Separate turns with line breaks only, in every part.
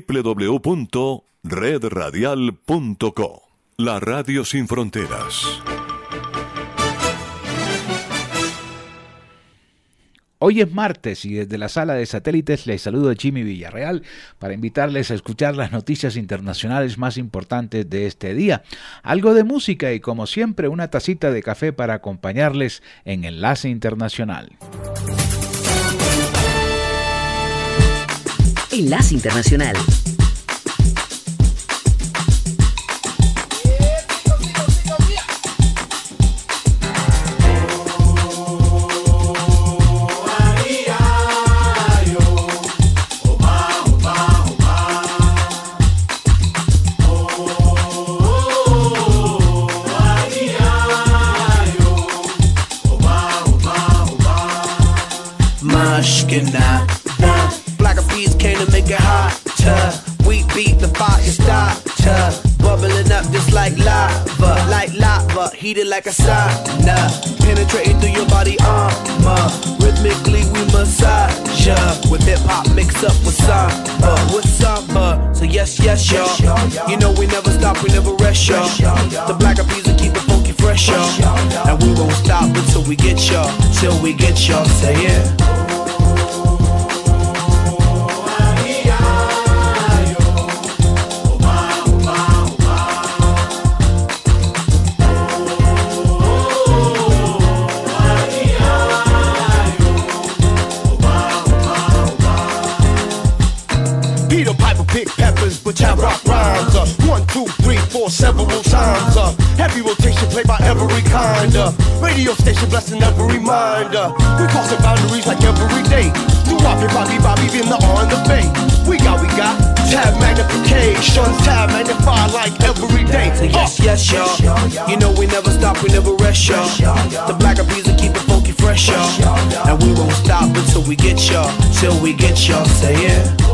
www.redradial.co. La Radio Sin Fronteras.
Hoy es martes y desde la sala de satélites les saludo a Jimmy Villarreal para invitarles a escuchar las noticias internacionales más importantes de este día. Algo de música y como siempre una tacita de café para acompañarles en Enlace Internacional.
Enlace Internacional.
Heated like a sauna, penetrating through your body armor. Rhythmically we massage ya with hip hop mixed up with samba, with samba. So yes, yes, y'all. You know we never stop, we never rest, y'all. The black peas will keep it funky fresh, y'all. And we won't stop until we get y'all, till we get y'all. Say yeah. Several times. Uh, heavy rotation played by every kind. Uh, radio station blessing every mind. Uh, we crossing boundaries like every day. Do Bobby, Bobby, Bobby, being the on the bay. We got, we got tab magnification, tab magnified like every day. So yes, yes, y'all. You know we never stop, we never rest, y'all. The black of will keep it funky fresh, y'all. And we won't stop until we get y'all, till we get y'all. Say yeah.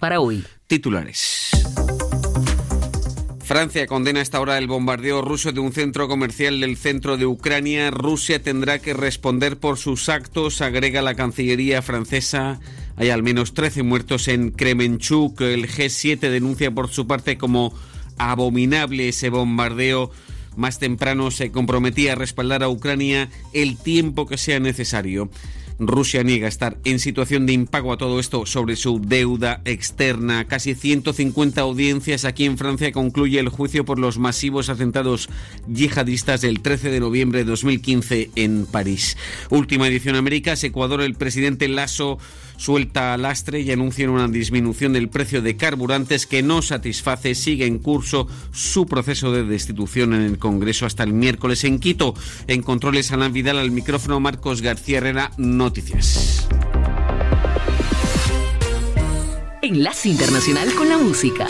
Para hoy.
Titulares. Francia condena a esta hora el bombardeo ruso de un centro comercial del centro de Ucrania. Rusia tendrá que responder por sus actos, agrega la Cancillería francesa. Hay al menos 13 muertos en Kremenchuk. El G7 denuncia por su parte como abominable ese bombardeo Más temprano se comprometía a respaldar a Ucrania el tiempo que sea necesario. Rusia niega estar en situación de impago a todo esto sobre su deuda externa. Casi 150 audiencias aquí en Francia concluye el juicio por los masivos atentados yihadistas del 13 de noviembre de 2015 en París. Última edición Américas, Ecuador, el presidente Lasso suelta lastre y anuncia una disminución del precio de carburantes que no satisface. Sigue en curso su proceso de destitución en el Congreso hasta el miércoles en Quito. En controles Ana Vidal al micrófono Marcos García Herrera, Noticias.
Enlace Internacional con la Música.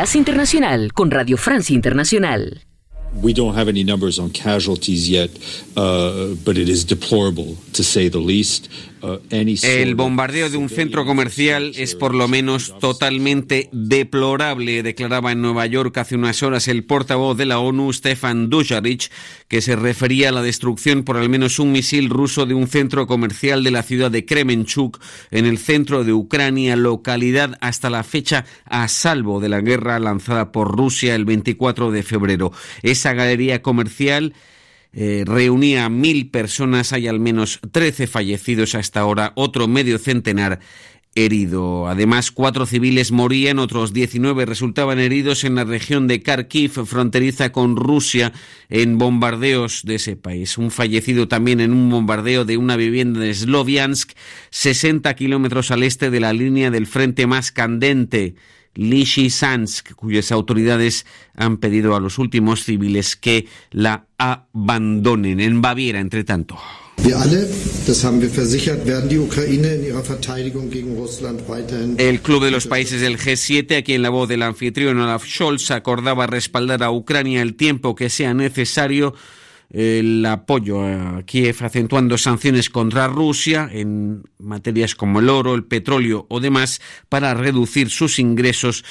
Enlace Internacional con Radio Francia Internacional.
We don't have any numbers on casualties yet, uh, but it is deplorable, to say the least. Uh,
El bombardeo de un centro comercial es por lo menos totalmente deplorable, declaraba en Nueva York hace unas horas el portavoz de la ONU, Stefan Dujarric, que se refería a la destrucción por al menos un misil ruso de un centro comercial de la ciudad de Kremenchuk, en el centro de Ucrania, localidad hasta la fecha a salvo de la guerra lanzada por Rusia el 24 de febrero. Esa galería comercial eh, reunía a mil personas, hay al menos 13 fallecidos hasta ahora, otro medio centenar herido. Además, cuatro civiles morían, otros 19 resultaban heridos en la región de Kharkiv, fronteriza con Rusia, en bombardeos de ese país. Un fallecido también en un bombardeo de una vivienda de Sloviansk, 60 kilómetros al este de la línea del frente más candente Sansk, cuyas autoridades han pedido a los últimos civiles que la abandonen. En Baviera, entre tanto. El Club de los Países del G7, aquí en la voz del anfitrión Olaf Scholz, acordaba respaldar a Ucrania el tiempo que sea necesario el apoyo a Kiev acentuando sanciones contra Rusia en materias como el oro, el petróleo o demás para reducir sus ingresos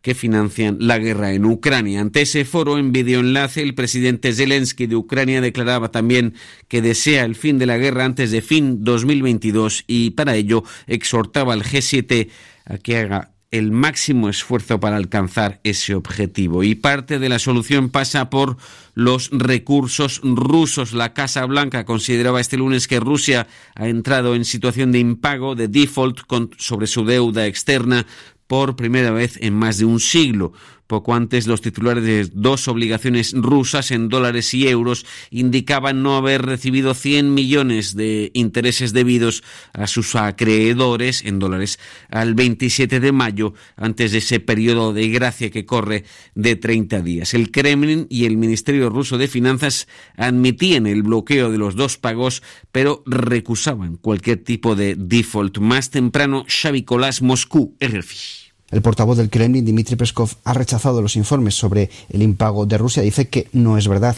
que financian la guerra en Ucrania. Ante ese foro en videoenlace, el presidente Zelensky de Ucrania declaraba también que desea el fin de la guerra antes de fin 2022 y para ello exhortaba al G7 a que haga el máximo esfuerzo para alcanzar ese objetivo. Y parte de la solución pasa por los recursos rusos. La Casa Blanca consideraba este lunes que Rusia ha entrado en situación de impago, de default sobre su deuda externa por primera vez en más de un siglo. Poco antes, los titulares de dos obligaciones rusas en dólares y euros indicaban no haber recibido 100 millones de intereses debidos a sus acreedores en dólares al 27 de mayo, antes de ese periodo de gracia que corre de 30 días. El Kremlin y el Ministerio ruso de Finanzas admitían el bloqueo de los dos pagos, pero recusaban cualquier tipo de default. Más temprano, Xavi Colás, Moscú, RFI.
El portavoz del Kremlin, Dmitry Peskov, ha rechazado los informes sobre el impago de Rusia. Dice que no es verdad.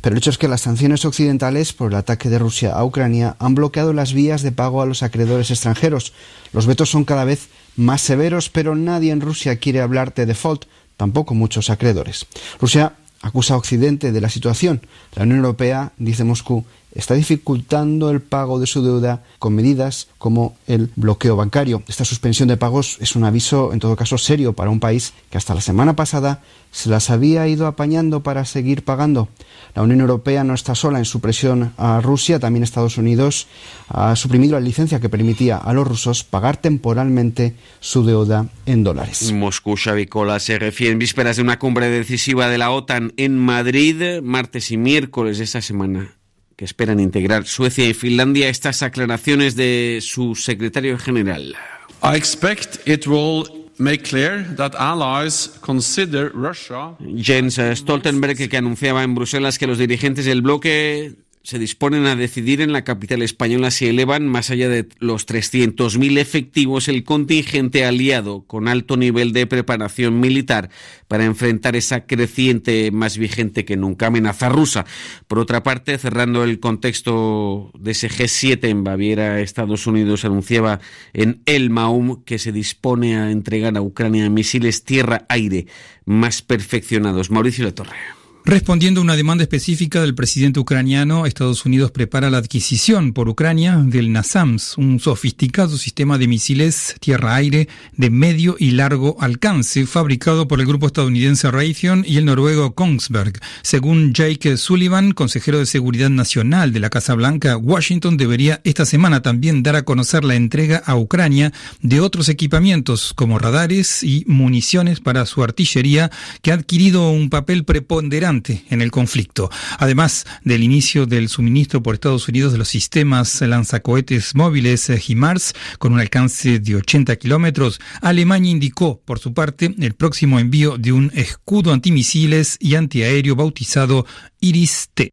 Pero el hecho es que las sanciones occidentales por el ataque de Rusia a Ucrania han bloqueado las vías de pago a los acreedores extranjeros. Los vetos son cada vez más severos, pero nadie en Rusia quiere hablar de default, tampoco muchos acreedores. Rusia acusa a Occidente de la situación. La Unión Europea, dice Moscú, está dificultando el pago de su deuda con medidas como el bloqueo bancario. Esta suspensión de pagos es un aviso, en todo caso, serio para un país que hasta la semana pasada se las había ido apañando para seguir pagando. La Unión Europea no está sola en su presión a Rusia, también Estados Unidos ha suprimido la licencia que permitía a los rusos pagar temporalmente su deuda en dólares.
Moscú, Xavicola se refiere en vísperas de una cumbre decisiva de la OTAN en Madrid, martes y miércoles de esta semana que esperan integrar Suecia y Finlandia estas aclaraciones de su secretario general.
I expect it will make clear that allies consider Russia
Jens Stoltenberg que anunciaba en Bruselas que los dirigentes del bloque se disponen a decidir en la capital española si elevan más allá de los 300.000 efectivos el contingente aliado con alto nivel de preparación militar para enfrentar esa creciente más vigente que nunca amenaza rusa. Por otra parte, cerrando el contexto de ese G7 en Baviera, Estados Unidos anunciaba en El Maum que se dispone a entregar a Ucrania misiles tierra-aire más perfeccionados. Mauricio La Torre.
Respondiendo a una demanda específica del presidente ucraniano, Estados Unidos prepara la adquisición por Ucrania del NASAMS, un sofisticado sistema de misiles tierra-aire de medio y largo alcance, fabricado por el grupo estadounidense Raytheon y el noruego Kongsberg. Según Jake Sullivan, consejero de Seguridad Nacional de la Casa Blanca, Washington debería esta semana también dar a conocer la entrega a Ucrania de otros equipamientos como radares y municiones para su artillería, que ha adquirido un papel preponderante en el conflicto. Además del inicio del suministro por Estados Unidos de los sistemas lanzacohetes móviles eh, HIMARS con un alcance de 80 kilómetros, Alemania indicó, por su parte, el próximo envío de un escudo antimisiles y antiaéreo bautizado Iris-T.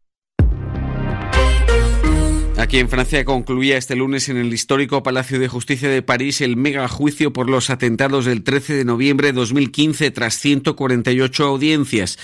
Aquí en Francia concluía este lunes en el histórico Palacio de Justicia de París el mega juicio por los atentados del 13 de noviembre de 2015 tras 148 audiencias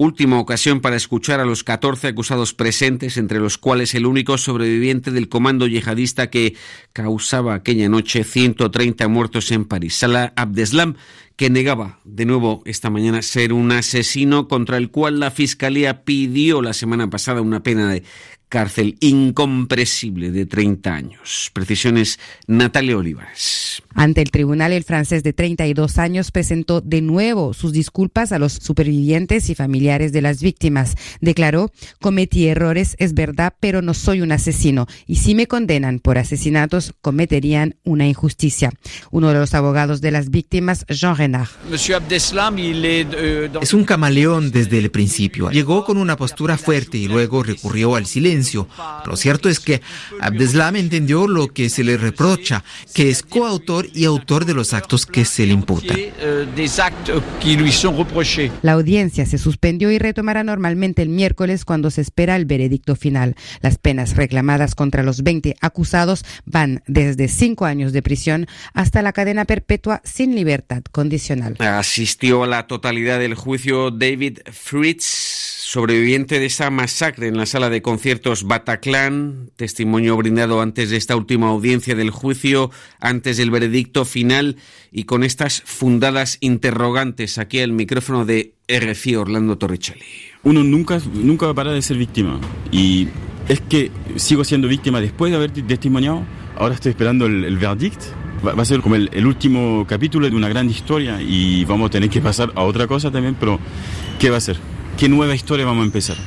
última ocasión para escuchar a los 14 acusados presentes, entre los cuales el único sobreviviente del comando yihadista que causaba aquella noche 130 muertos en París. Salah Abdeslam, que negaba de nuevo esta mañana ser un asesino contra el cual la Fiscalía pidió la semana pasada una pena de cárcel incompresible de 30 años. Precisiones Natalia Olivares.
Ante el tribunal, el francés de 32 años presentó de nuevo sus disculpas a los supervivientes y familiares de las víctimas. Declaró, cometí errores, es verdad, pero no soy un asesino. Y si me condenan por asesinatos, cometerían una injusticia. Uno de los abogados de las víctimas, Jean Renard.
Es un camaleón desde el principio. Llegó con una postura fuerte y luego recurrió al silencio lo cierto es que Abdeslam entendió lo que se le reprocha, que es coautor y autor de los actos que se le imputan.
La audiencia se suspendió y retomará normalmente el miércoles cuando se espera el veredicto final. Las penas reclamadas contra los 20 acusados van desde cinco años de prisión hasta la cadena perpetua sin libertad condicional.
Asistió a la totalidad del juicio David Fritz sobreviviente de esa masacre en la sala de conciertos Bataclan, testimonio brindado antes de esta última audiencia del juicio, antes del veredicto final y con estas fundadas interrogantes aquí al micrófono de RFI Orlando Torricelli.
Uno nunca, nunca va a parar de ser víctima y es que sigo siendo víctima después de haber testimoniado, ahora estoy esperando el, el verdict va, a ser como el, el, último capítulo de una gran historia y vamos a tener que pasar a otra cosa también, pero ¿qué va a ser? ¿Qué nueva historia vamos a empezar?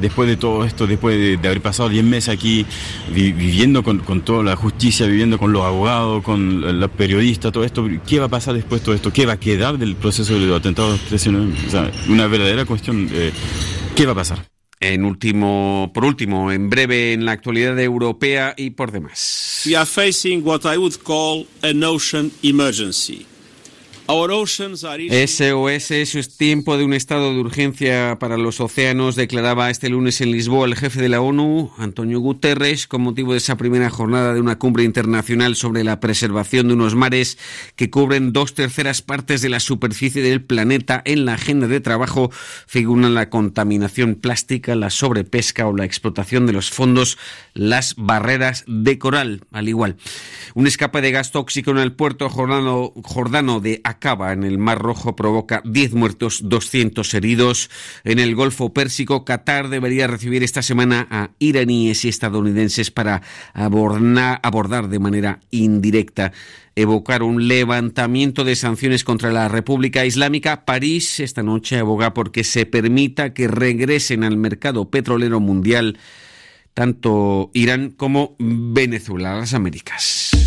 Después de todo esto, después de, haber pasado 10 meses aquí viviendo con, toda la justicia, viviendo con los abogados, con los periodistas, todo esto, ¿qué va a pasar después de todo esto? ¿Qué va a quedar del proceso de los atentados 39? O sea, una verdadera cuestión, de ¿qué va a pasar?
En último, por último, en breve en la actualidad europea y por demás.
We are facing what I would call an ocean emergency.
SOS es tiempo de un estado de urgencia para los océanos, declaraba este lunes en Lisboa el jefe de la ONU, Antonio Guterres, con motivo de esa primera jornada de una cumbre internacional sobre la preservación de unos mares que cubren dos terceras partes de la superficie del planeta. En la agenda de trabajo figuran la contaminación plástica, la sobrepesca o la explotación de los fondos, las barreras de coral, al igual. Un escape de gas tóxico en el puerto jordano, jordano de acaba en el Mar Rojo provoca 10 muertos, 200 heridos. En el Golfo Pérsico, Qatar debería recibir esta semana a iraníes y estadounidenses para abordar, de manera indirecta evocar un levantamiento de sanciones contra la República Islámica. París esta noche aboga porque se permita que regresen al mercado petrolero mundial tanto Irán como Venezuela, las Américas.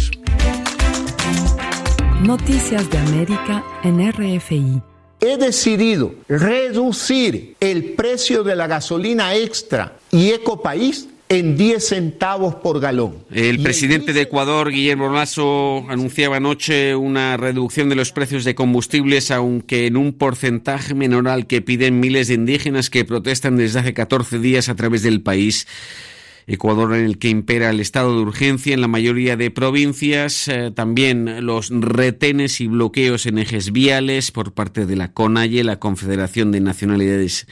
Noticias de América en RFI.
He decidido reducir el precio de la gasolina extra y Ecopaís en 10 centavos por galón.
El presidente de Ecuador, Guillermo Lasso, anunciaba anoche una reducción de los precios de combustibles, aunque en un porcentaje menor al que piden miles de indígenas que protestan desde hace 14 días a través del país. Ecuador en el que impera el estado de urgencia en la mayoría de provincias, eh, también los retenes y bloqueos en ejes viales por parte de la CONAIE, la Confederación de Nacionalidades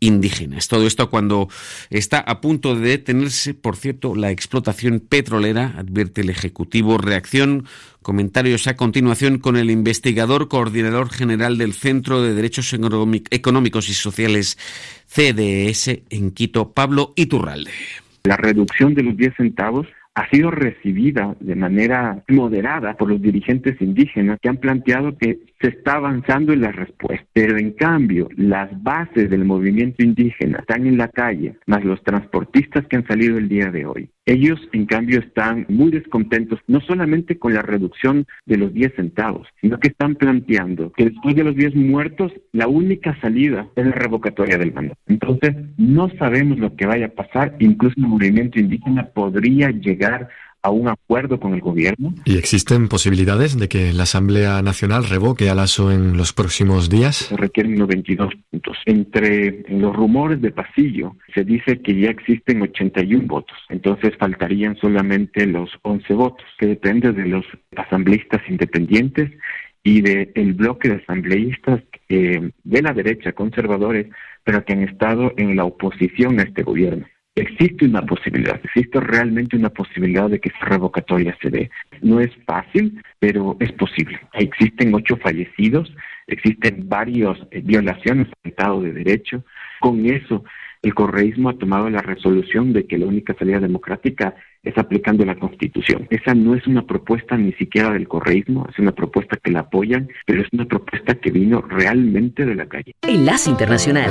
indígenas. Todo esto cuando está a punto de detenerse, por cierto, la explotación petrolera, advierte el Ejecutivo. Reacción, comentarios a continuación con el investigador coordinador general del Centro de Derechos Económicos y Sociales CDS en Quito, Pablo Iturralde.
La reducción de los 10 centavos ha sido recibida de manera moderada por los dirigentes indígenas que han planteado que se está avanzando en la respuesta. Pero en cambio, las bases del movimiento indígena están en la calle, más los transportistas que han salido el día de hoy. Ellos, en cambio, están muy descontentos, no solamente con la reducción de los 10 centavos, sino que están planteando que después de los 10 muertos, la única salida es la revocatoria del mandato. Entonces, no sabemos lo que vaya a pasar, incluso el movimiento indígena podría llegar a un acuerdo con el gobierno.
¿Y existen posibilidades de que la Asamblea Nacional revoque a Lasso en los próximos días?
Se requieren 92 puntos. Entre los rumores de pasillo se dice que ya existen 81 votos, entonces faltarían solamente los 11 votos, que depende de los asambleístas independientes y del el bloque de asambleístas eh, de la derecha, conservadores, pero que han estado en la oposición a este gobierno. Existe una posibilidad, existe realmente una posibilidad de que esa revocatoria se dé. No es fácil, pero es posible. Existen ocho fallecidos, existen varias eh, violaciones al Estado de Derecho. Con eso, el correísmo ha tomado la resolución de que la única salida democrática es aplicando la Constitución. Esa no es una propuesta ni siquiera del correísmo, es una propuesta que la apoyan, pero es una propuesta que vino realmente de la calle.
Enlace Internacional.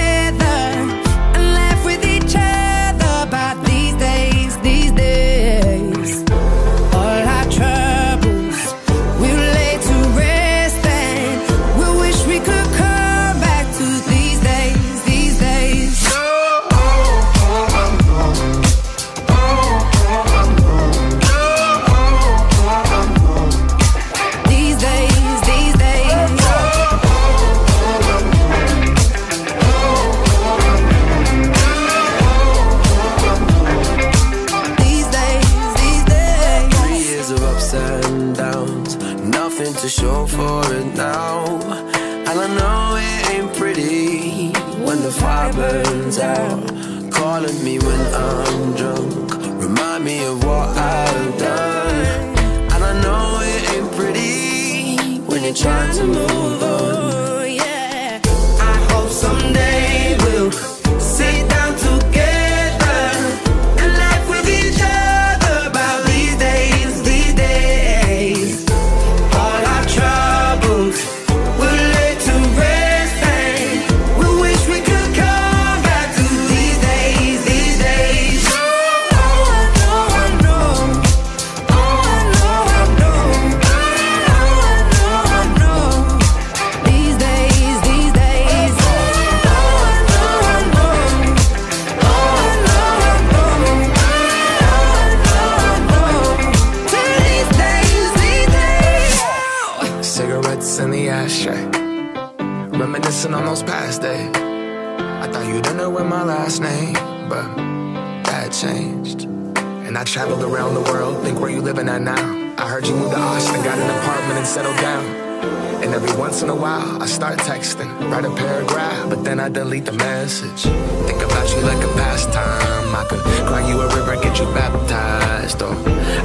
while. I start texting, write a paragraph, but then I delete the message. Think about you like a pastime. I could cry you a river, get you baptized. Or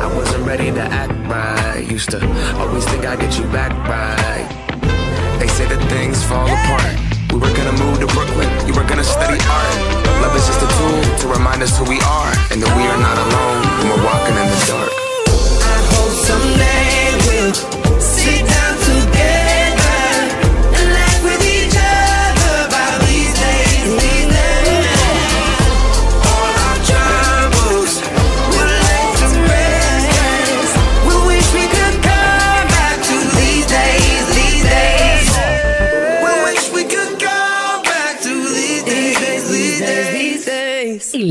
I wasn't ready to act right. Used to always think I'd get you back right. They say that things fall apart. We were gonna move to Brooklyn, you were gonna study art. Love is just a tool to remind us who we are, and that we are not alone when we're walking in the dark.
I hope someday.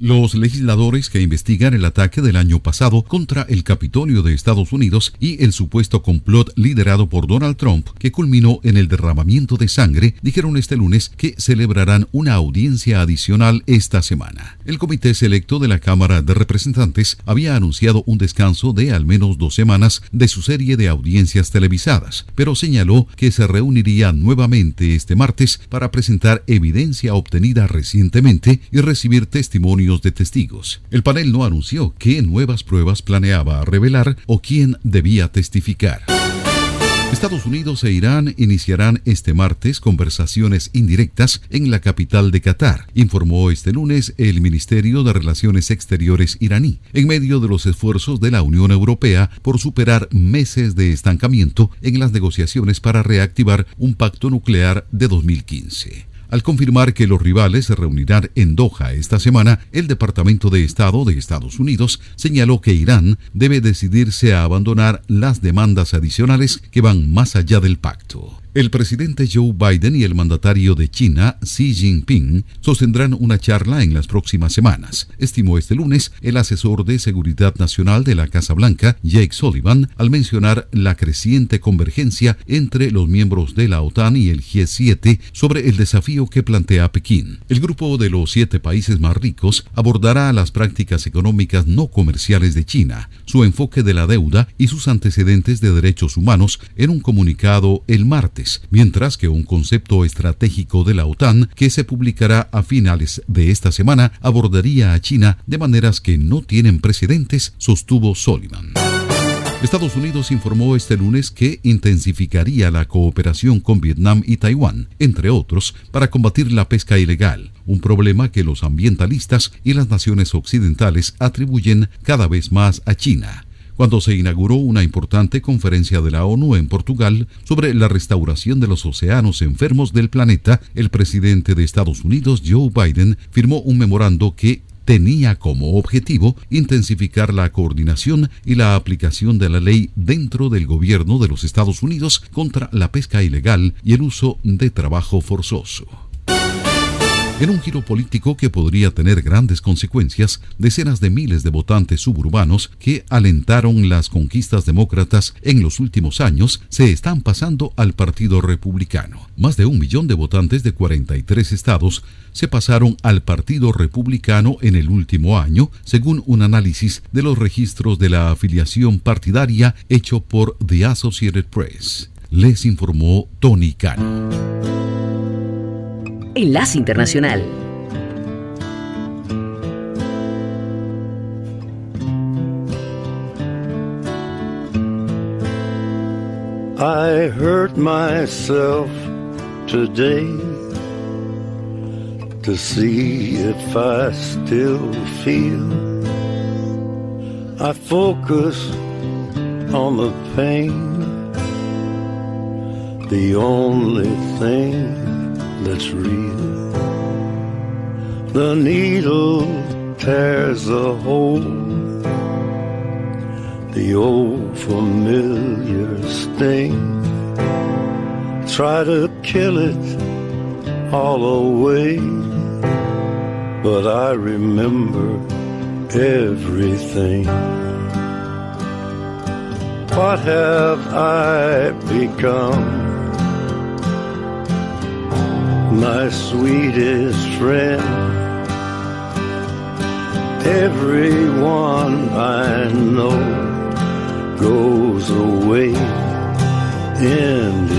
Los legisladores que investigan el ataque del año pasado contra el Capitolio de Estados Unidos y el supuesto complot liderado por Donald Trump que culminó en el derramamiento de sangre dijeron este lunes que celebrarán una audiencia adicional esta semana. El comité selecto de la Cámara de Representantes había anunciado un descanso de al menos dos semanas de su serie de audiencias televisadas, pero señaló que se reuniría nuevamente este martes para presentar evidencia obtenida recientemente y recibir testimonios de testigos. El panel no anunció qué nuevas pruebas planeaba revelar o quién debía testificar. Estados Unidos e Irán iniciarán este martes conversaciones indirectas en la capital de Qatar, informó este lunes el Ministerio de Relaciones Exteriores iraní, en medio de los esfuerzos de la Unión Europea por superar meses de estancamiento en las negociaciones para reactivar un pacto nuclear de 2015. Al confirmar que los rivales se reunirán en Doha esta semana, el Departamento de Estado de Estados Unidos señaló que Irán debe decidirse a abandonar las demandas adicionales que van más allá del pacto. El presidente Joe Biden y el mandatario de China, Xi Jinping, sostendrán una charla en las próximas semanas, estimó este lunes el asesor de Seguridad Nacional de la Casa Blanca, Jake Sullivan, al mencionar la creciente convergencia entre los miembros de la OTAN y el G7 sobre el desafío que plantea Pekín. El grupo de los siete países más ricos abordará las prácticas económicas no comerciales de China, su enfoque de la deuda y sus antecedentes de derechos humanos en un comunicado el martes mientras que un concepto estratégico de la OTAN que se publicará a finales de esta semana abordaría a China de maneras que no tienen precedentes, sostuvo Sullivan. Estados Unidos informó este lunes que intensificaría la cooperación con Vietnam y Taiwán, entre otros, para combatir la pesca ilegal, un problema que los ambientalistas y las naciones occidentales atribuyen cada vez más a China cuando se inauguró una importante conferencia de la ONU en Portugal sobre la restauración de los océanos enfermos del planeta, el presidente de Estados Unidos, Joe Biden, firmó un memorando que tenía como objetivo intensificar la coordinación y la aplicación de la ley dentro del gobierno de los Estados Unidos contra la pesca ilegal y el uso de trabajo forzoso. En un giro político que podría tener grandes consecuencias, decenas de miles de votantes suburbanos que alentaron las conquistas demócratas en los últimos años se están pasando al Partido Republicano. Más de un millón de votantes de 43 estados se pasaron al Partido Republicano en el último año, según un análisis de los registros de la afiliación partidaria hecho por The Associated Press. Les informó Tony Khan.
Enlace Internacional.
I hurt myself today to see if I still feel. I focus on the pain, the only thing that's real. The needle tears a hole, the old familiar sting. Try to kill it all away, but I remember everything. What have I become? My sweetest friend. Everyone I know goes away in the end,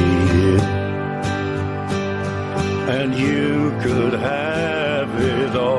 and you could have it all.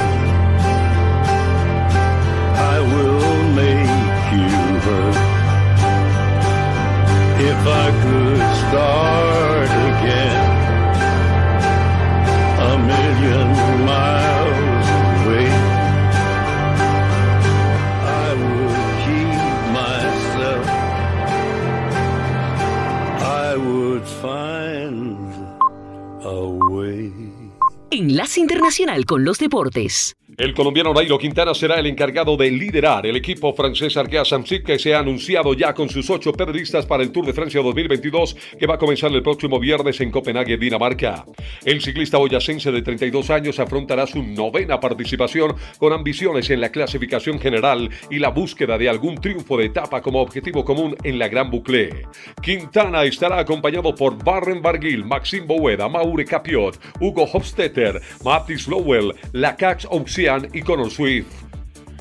Enlace Internacional con los Deportes.
El colombiano Nairo Quintana será el encargado de liderar el equipo francés Arkea Samsic que se ha anunciado ya con sus ocho periodistas para el Tour de Francia 2022 que va a comenzar el próximo viernes en Copenhague, Dinamarca. El ciclista boyacense de 32 años afrontará su novena participación con ambiciones en la clasificación general y la búsqueda de algún triunfo de etapa como objetivo común en la Gran Boucle. Quintana estará acompañado por Barren Barguil, Maxime Boueda, Maure Capiot, Hugo Hofstetter, Mathis Lowell, Lacax Ocean y Swift.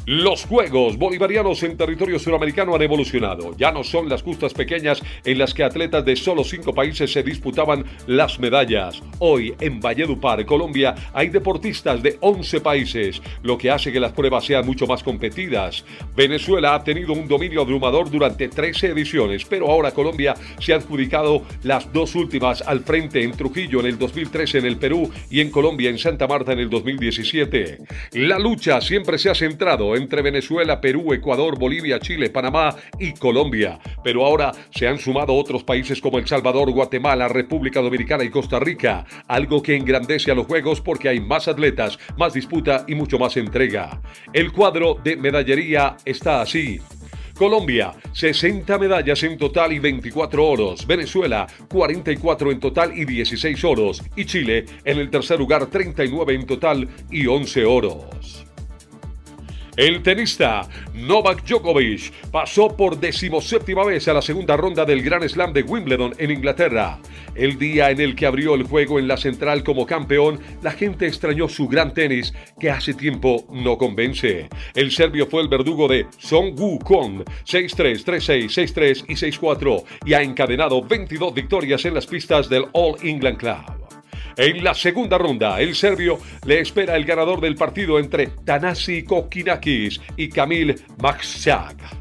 Los Juegos Bolivarianos en territorio suramericano han evolucionado. Ya no son las justas pequeñas en las que atletas de solo cinco países se disputaban las medallas. Hoy, en Valledupar, Colombia, hay deportistas de 11 países, lo que hace que las pruebas sean mucho más competidas. Venezuela ha tenido un dominio abrumador durante 13 ediciones, pero ahora Colombia se ha adjudicado las dos últimas al frente en Trujillo en el 2013 en el Perú y en Colombia en Santa Marta en el 2017. La lucha siempre se ha centrado entre Venezuela, Perú, Ecuador, Bolivia, Chile, Panamá y Colombia. Pero ahora se han sumado otros países como El Salvador, Guatemala, República Dominicana y Costa Rica, algo que engrandece a los Juegos porque hay más atletas, más disputa y mucho más entrega. El cuadro de medallería está así. Colombia, 60 medallas en total y 24 oros. Venezuela, 44 en total y 16 oros. Y Chile, en el tercer lugar, 39 en total y 11 oros. El tenista Novak Djokovic pasó por decimoséptima vez a la segunda ronda del Grand Slam de Wimbledon en Inglaterra. El día en el que abrió el juego en la central como campeón, la gente extrañó su gran tenis que hace tiempo no convence. El serbio fue el verdugo de Song Wukong, 6-3, 3-6, 6-3 y 6-4 y ha encadenado 22 victorias en las pistas del All England Club. En la segunda ronda, el serbio le espera el ganador del partido entre Tanasi Kokinakis y Kamil Maksak.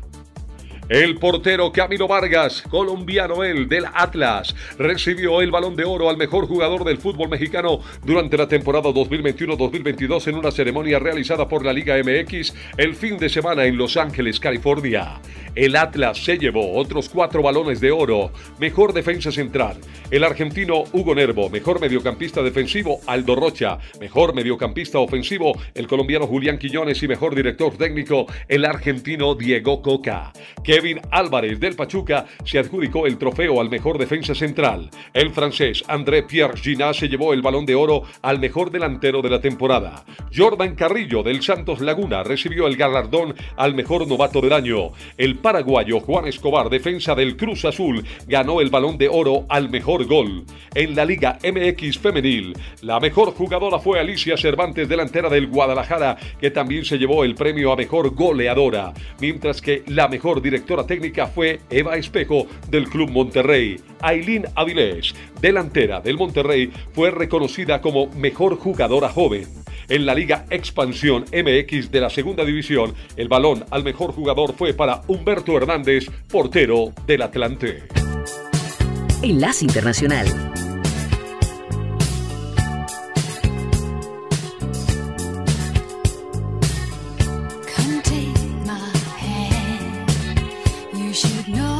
El portero Camilo Vargas, colombiano él, del Atlas, recibió el balón de oro al mejor jugador del fútbol mexicano durante la temporada 2021-2022 en una ceremonia realizada por la Liga MX el fin de semana en Los Ángeles, California. El Atlas se llevó otros cuatro balones de oro. Mejor defensa central, el argentino Hugo Nervo. Mejor mediocampista defensivo, Aldo Rocha. Mejor mediocampista ofensivo, el colombiano Julián Quiñones. Y mejor director técnico, el argentino Diego Coca. Kevin Álvarez del Pachuca se adjudicó el trofeo al mejor defensa central. El francés André Pierre Ginat se llevó el balón de oro al mejor delantero de la temporada. Jordan Carrillo del Santos Laguna recibió el galardón al mejor novato del año. El paraguayo Juan Escobar, defensa del Cruz Azul, ganó el balón de oro al mejor gol. En la Liga MX Femenil, la mejor jugadora fue Alicia Cervantes, delantera del Guadalajara, que también se llevó el premio a mejor goleadora, mientras que la mejor directora técnica fue Eva Espejo del Club Monterrey. Aileen Avilés, delantera del Monterrey, fue reconocida como mejor jugadora joven. En la Liga Expansión MX de la Segunda División, el balón al mejor jugador fue para Humberto Hernández, portero del Atlante.
Enlace Internacional.
Should know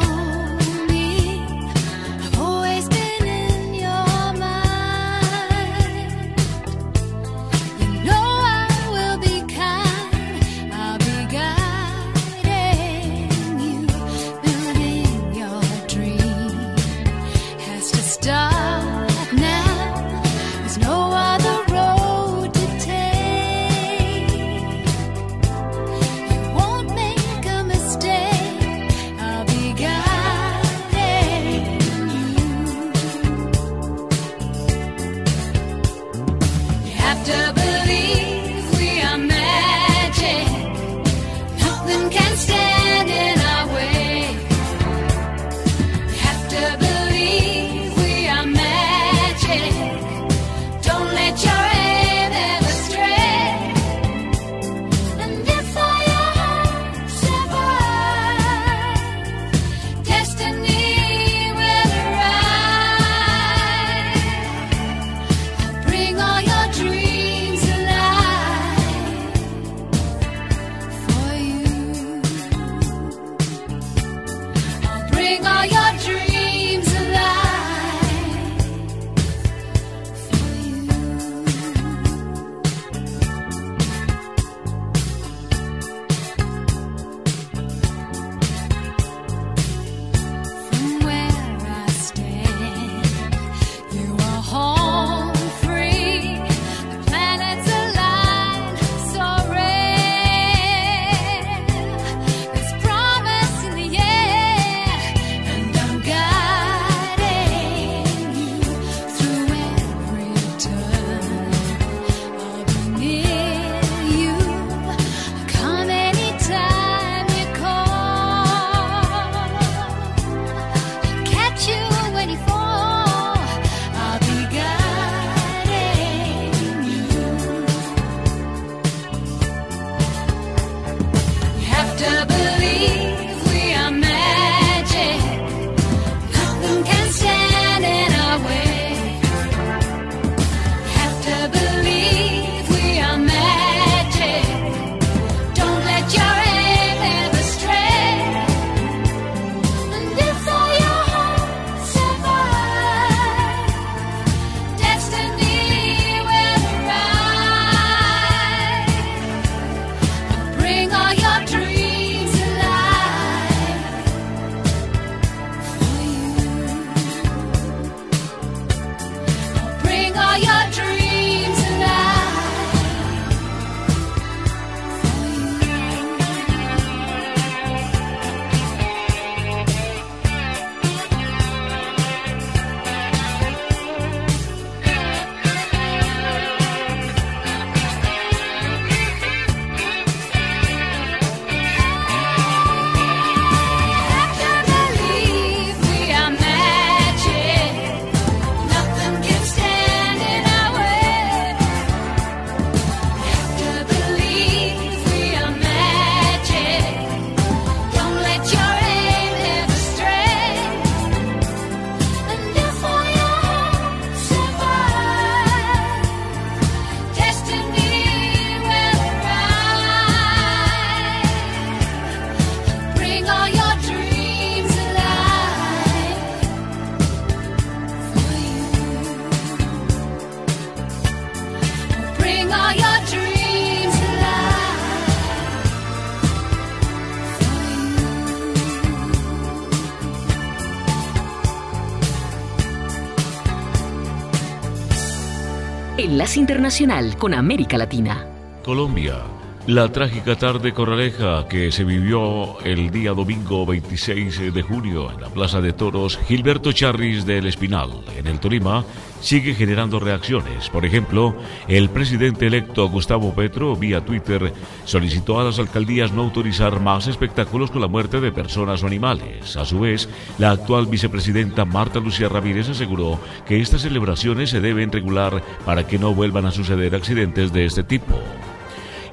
Internacional con América Latina.
Colombia. La trágica tarde corraleja que se vivió el día domingo 26 de junio en la Plaza de Toros Gilberto Charris del Espinal, en el Tolima, sigue generando reacciones. Por ejemplo, el presidente electo Gustavo Petro, vía Twitter, solicitó a las alcaldías no autorizar más espectáculos con la muerte de personas o animales. A su vez, la actual vicepresidenta Marta Lucía Ramírez aseguró que estas celebraciones se deben regular para que no vuelvan a suceder accidentes de este tipo.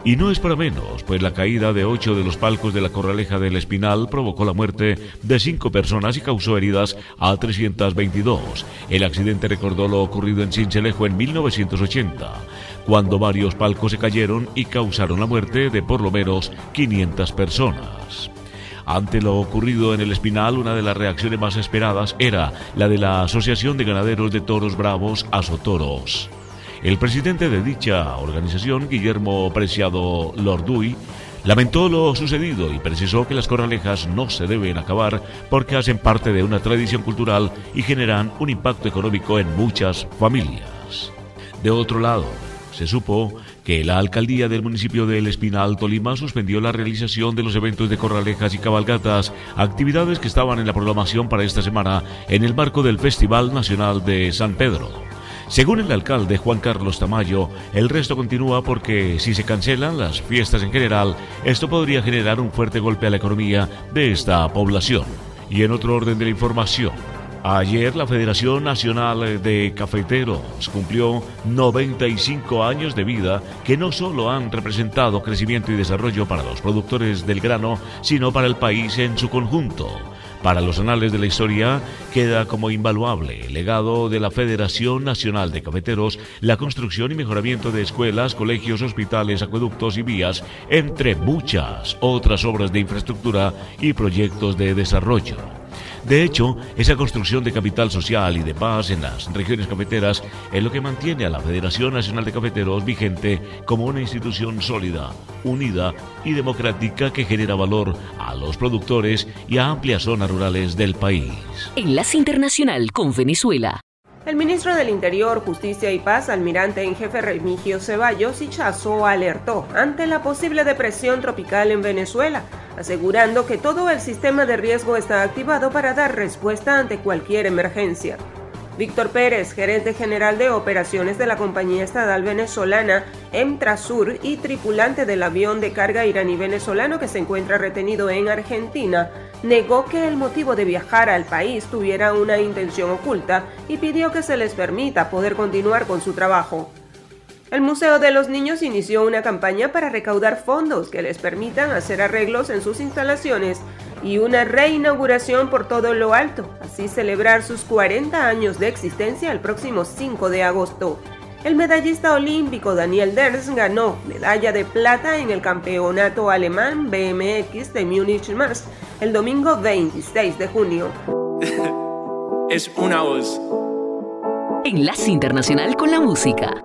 Y no es para menos, pues la caída de ocho de los palcos de la Corraleja del Espinal provocó la muerte de cinco personas y causó heridas a 322. El accidente recordó lo ocurrido en Cincelejo en 1980, cuando varios palcos se cayeron y causaron la muerte de por lo menos 500 personas. Ante lo ocurrido en el Espinal, una de las reacciones más esperadas era la de la Asociación de Ganaderos de Toros Bravos, Asotoros. El presidente de dicha organización, Guillermo Preciado Lorduy, lamentó lo sucedido y precisó que las corralejas no se deben acabar porque hacen parte de una tradición cultural y generan un impacto económico en muchas familias. De otro lado, se supo que la alcaldía del municipio de El Espinal, Tolima, suspendió la realización de los eventos de corralejas y cabalgatas, actividades que estaban en la programación para esta semana en el marco del Festival Nacional de San Pedro. Según el alcalde Juan Carlos Tamayo, el resto continúa porque si se cancelan las fiestas en general, esto podría generar un fuerte golpe a la economía de esta población. Y en otro orden de la información, Ayer la Federación Nacional de Cafeteros cumplió 95 años de vida que no solo han representado crecimiento y desarrollo para los productores del grano, sino para el país en su conjunto. Para los anales de la historia queda como invaluable el legado de la Federación Nacional de Cafeteros, la construcción y mejoramiento de escuelas, colegios, hospitales, acueductos y vías, entre muchas otras obras de infraestructura y proyectos de desarrollo. De hecho, esa construcción de capital social y de paz en las regiones cafeteras es lo que mantiene a la Federación Nacional de Cafeteros vigente como una institución sólida, unida y democrática que genera valor a los productores y a amplias zonas rurales del país.
Enlace Internacional con Venezuela.
El ministro del Interior, Justicia y Paz, almirante en jefe Remigio Ceballos Hichazo, alertó ante la posible depresión tropical en Venezuela, asegurando que todo el sistema de riesgo está activado para dar respuesta ante cualquier emergencia. Víctor Pérez, gerente general de operaciones de la compañía estatal venezolana Emtrasur y tripulante del avión de carga iraní venezolano que se encuentra retenido en Argentina, negó que el motivo de viajar al país tuviera una intención oculta y pidió que se les permita poder continuar con su trabajo. El Museo de los Niños inició una campaña para recaudar fondos que les permitan hacer arreglos en sus instalaciones y una reinauguración por todo lo alto, así celebrar sus 40 años de existencia el próximo 5 de agosto. El medallista olímpico Daniel Ders ganó medalla de plata en el campeonato alemán BMX de Múnich Más el domingo 26 de junio.
es una voz.
Enlace Internacional con la Música.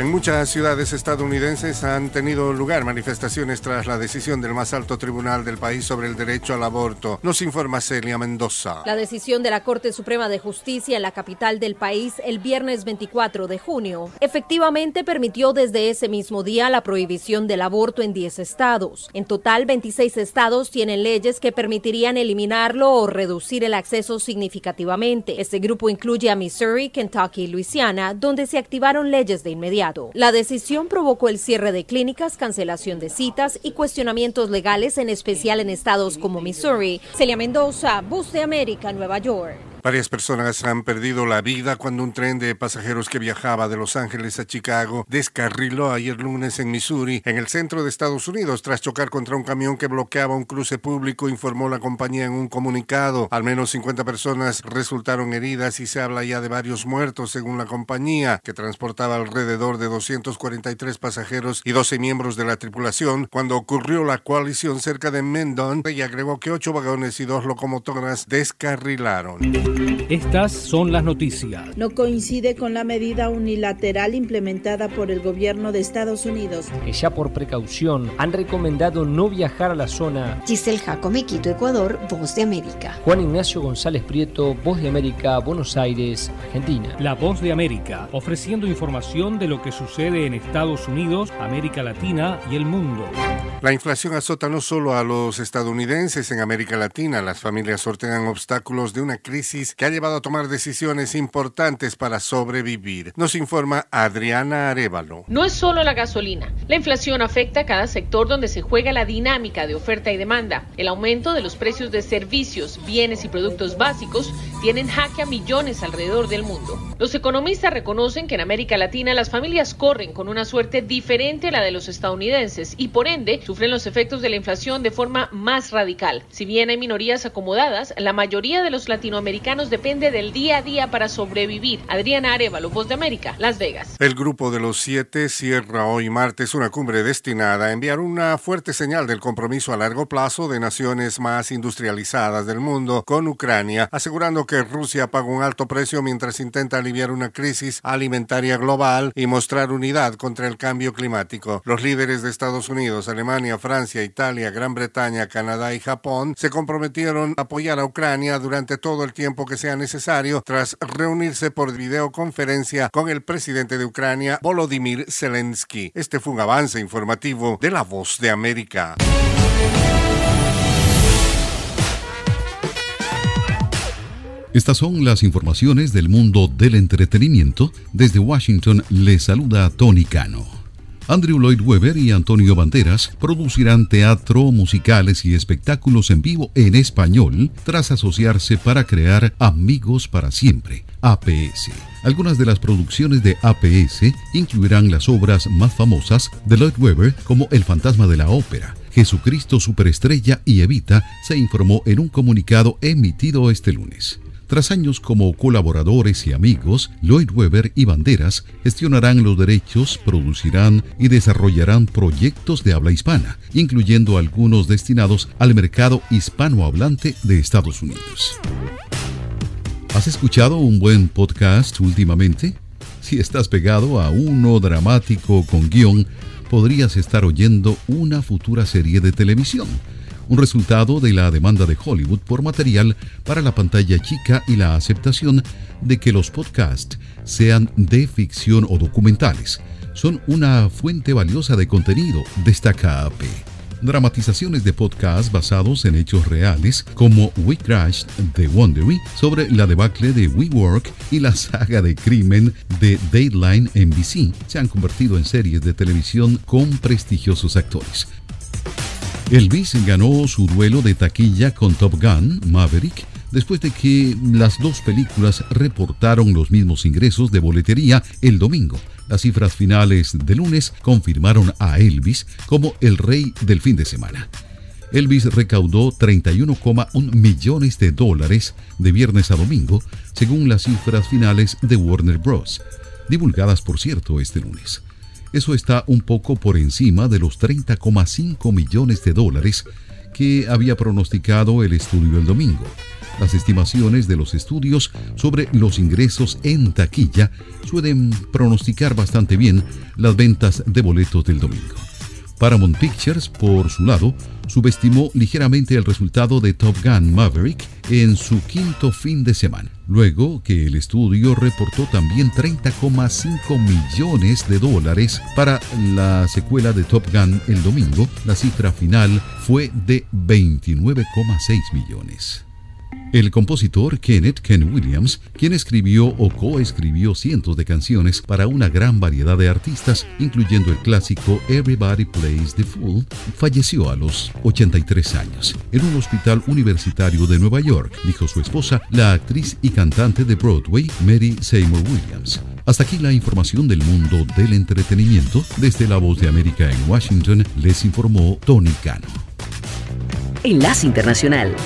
En muchas ciudades estadounidenses han tenido lugar manifestaciones tras la decisión del más alto tribunal del país sobre el derecho al aborto. Nos informa Celia Mendoza.
La decisión de la Corte Suprema de Justicia en la capital del país el viernes 24 de junio efectivamente permitió desde ese mismo día la prohibición del aborto en 10 estados. En total, 26 estados tienen leyes que permitirían eliminarlo o reducir el acceso significativamente. Este grupo incluye a Missouri, Kentucky y Luisiana, donde se activaron leyes de inmediato. La decisión provocó el cierre de clínicas, cancelación de citas y cuestionamientos legales, en especial en estados como Missouri. Celia Mendoza, Voz de América, Nueva York.
Varias personas han perdido la vida cuando un tren de pasajeros que viajaba de Los Ángeles a Chicago descarriló ayer lunes en Missouri, en el centro de Estados Unidos, tras chocar contra un camión que bloqueaba un cruce público, informó la compañía en un comunicado. Al menos 50 personas resultaron heridas y se habla ya de varios muertos, según la compañía, que transportaba alrededor de 243 pasajeros y 12 miembros de la tripulación, cuando ocurrió la colisión cerca de Mendon, y agregó que ocho vagones y dos locomotoras descarrilaron.
Estas son las noticias.
No coincide con la medida unilateral implementada por el gobierno de Estados Unidos.
Que ya por precaución han recomendado no viajar a la zona.
Giselle Jacome, Quito, Ecuador, Voz de América.
Juan Ignacio González Prieto, Voz de América, Buenos Aires, Argentina.
La Voz de América, ofreciendo información de lo que sucede en Estados Unidos, América Latina y el mundo.
La inflación azota no solo a los estadounidenses en América Latina, las familias sortean obstáculos de una crisis que ha llevado a tomar decisiones importantes para sobrevivir. Nos informa Adriana Arevalo.
No es solo la gasolina. La inflación afecta a cada sector donde se juega la dinámica de oferta y demanda. El aumento de los precios de servicios, bienes y productos básicos tienen jaque a millones alrededor del mundo. Los economistas reconocen que en América Latina las familias corren con una suerte diferente a la de los estadounidenses y por ende sufren los efectos de la inflación de forma más radical. Si bien hay minorías acomodadas, la mayoría de los latinoamericanos depende del día a día para sobrevivir. Adriana Arevalo, Voz de América, Las Vegas.
El grupo de los siete cierra hoy martes una cumbre destinada a enviar una fuerte señal del compromiso a largo plazo de naciones más industrializadas del mundo con Ucrania, asegurando que Rusia paga un alto precio mientras intenta aliviar una crisis alimentaria global y mostrar unidad contra el cambio climático. Los líderes de Estados Unidos, Alemania, Francia, Italia, Gran Bretaña, Canadá y Japón se comprometieron a apoyar a Ucrania durante todo el tiempo que sea necesario tras reunirse por videoconferencia con el presidente de Ucrania, Volodymyr Zelensky. Este fue un avance informativo de La Voz de América.
Estas son las informaciones del mundo del entretenimiento. Desde Washington les saluda Tony Cano. Andrew Lloyd Webber y Antonio Banderas producirán teatro, musicales y espectáculos en vivo en español tras asociarse para crear Amigos para Siempre, APS. Algunas de las producciones de APS incluirán las obras más famosas de Lloyd Webber como El fantasma de la ópera, Jesucristo Superestrella y Evita, se informó en un comunicado emitido este lunes. Tras años como colaboradores y amigos, Lloyd Webber y Banderas gestionarán los derechos, producirán y desarrollarán proyectos de habla hispana, incluyendo algunos destinados al mercado hispanohablante de Estados Unidos. ¿Has escuchado un buen podcast últimamente? Si estás pegado a uno dramático con guion, podrías estar oyendo una futura serie de televisión un resultado de la demanda de Hollywood por material para la pantalla chica y la aceptación de que los podcasts sean de ficción o documentales. Son una fuente valiosa de contenido, destaca AP. dramatizaciones de podcast basados en hechos reales como We Crashed de Wondery sobre la debacle de WeWork y la saga de crimen de Dateline NBC se han convertido en series de televisión con prestigiosos actores. Elvis ganó su duelo de taquilla con Top Gun Maverick después de que las dos películas reportaron los mismos ingresos de boletería el domingo. Las cifras finales de lunes confirmaron a Elvis como el rey del fin de semana. Elvis recaudó 31,1 millones de dólares de viernes a domingo, según las cifras finales de Warner Bros., divulgadas por cierto este lunes. Eso está un poco por encima de los 30,5 millones de dólares que había pronosticado el estudio el domingo. Las estimaciones de los estudios sobre los ingresos en taquilla suelen pronosticar bastante bien las ventas de boletos del domingo. Paramount Pictures, por su lado, subestimó ligeramente el resultado de Top Gun Maverick en su quinto fin de semana, luego que el estudio reportó también 30,5 millones de dólares para la secuela de Top Gun el domingo, la cifra final fue de 29,6 millones. El compositor Kenneth Ken Williams, quien escribió o coescribió cientos de canciones para una gran variedad de artistas, incluyendo el clásico Everybody Plays the Fool, falleció a los 83 años en un hospital universitario de Nueva York, dijo su esposa, la actriz y cantante de Broadway, Mary Seymour Williams. Hasta aquí la información del mundo del entretenimiento. Desde La Voz de América en Washington les informó Tony Cano.
Enlace Internacional.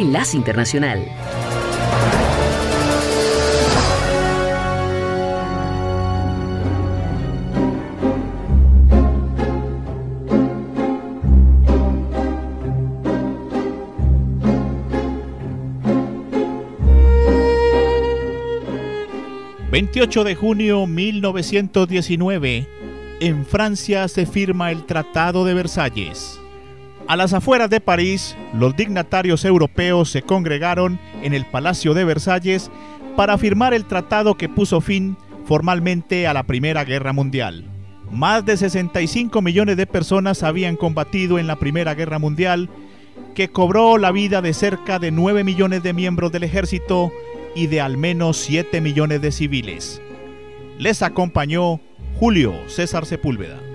Enlace Internacional.
...28 de junio 1919... ...en Francia se firma el Tratado de Versalles... A las afueras de París, los dignatarios europeos se congregaron en el Palacio de Versalles para firmar el tratado que puso fin formalmente a la Primera Guerra Mundial. Más de 65 millones de personas habían combatido en la Primera Guerra Mundial, que cobró la vida de cerca de 9 millones de miembros del ejército y de al menos 7 millones de civiles. Les acompañó Julio César Sepúlveda.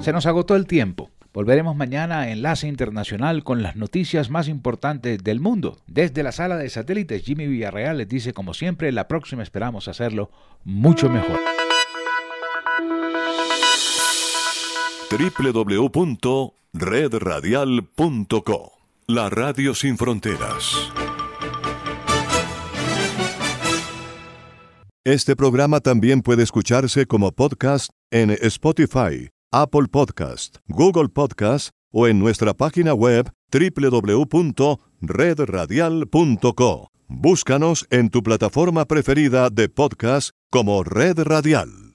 Se nos agotó el tiempo. Volveremos mañana a Enlace Internacional con las noticias más importantes del mundo. Desde la sala de satélites, Jimmy Villarreal les dice, como siempre, la próxima esperamos hacerlo mucho mejor.
www.redradial.co La Radio Sin Fronteras. Este programa también puede escucharse como podcast en Spotify Apple Podcast, Google Podcast o en nuestra página web www.redradial.co. Búscanos en tu plataforma preferida de podcast como Red Radial.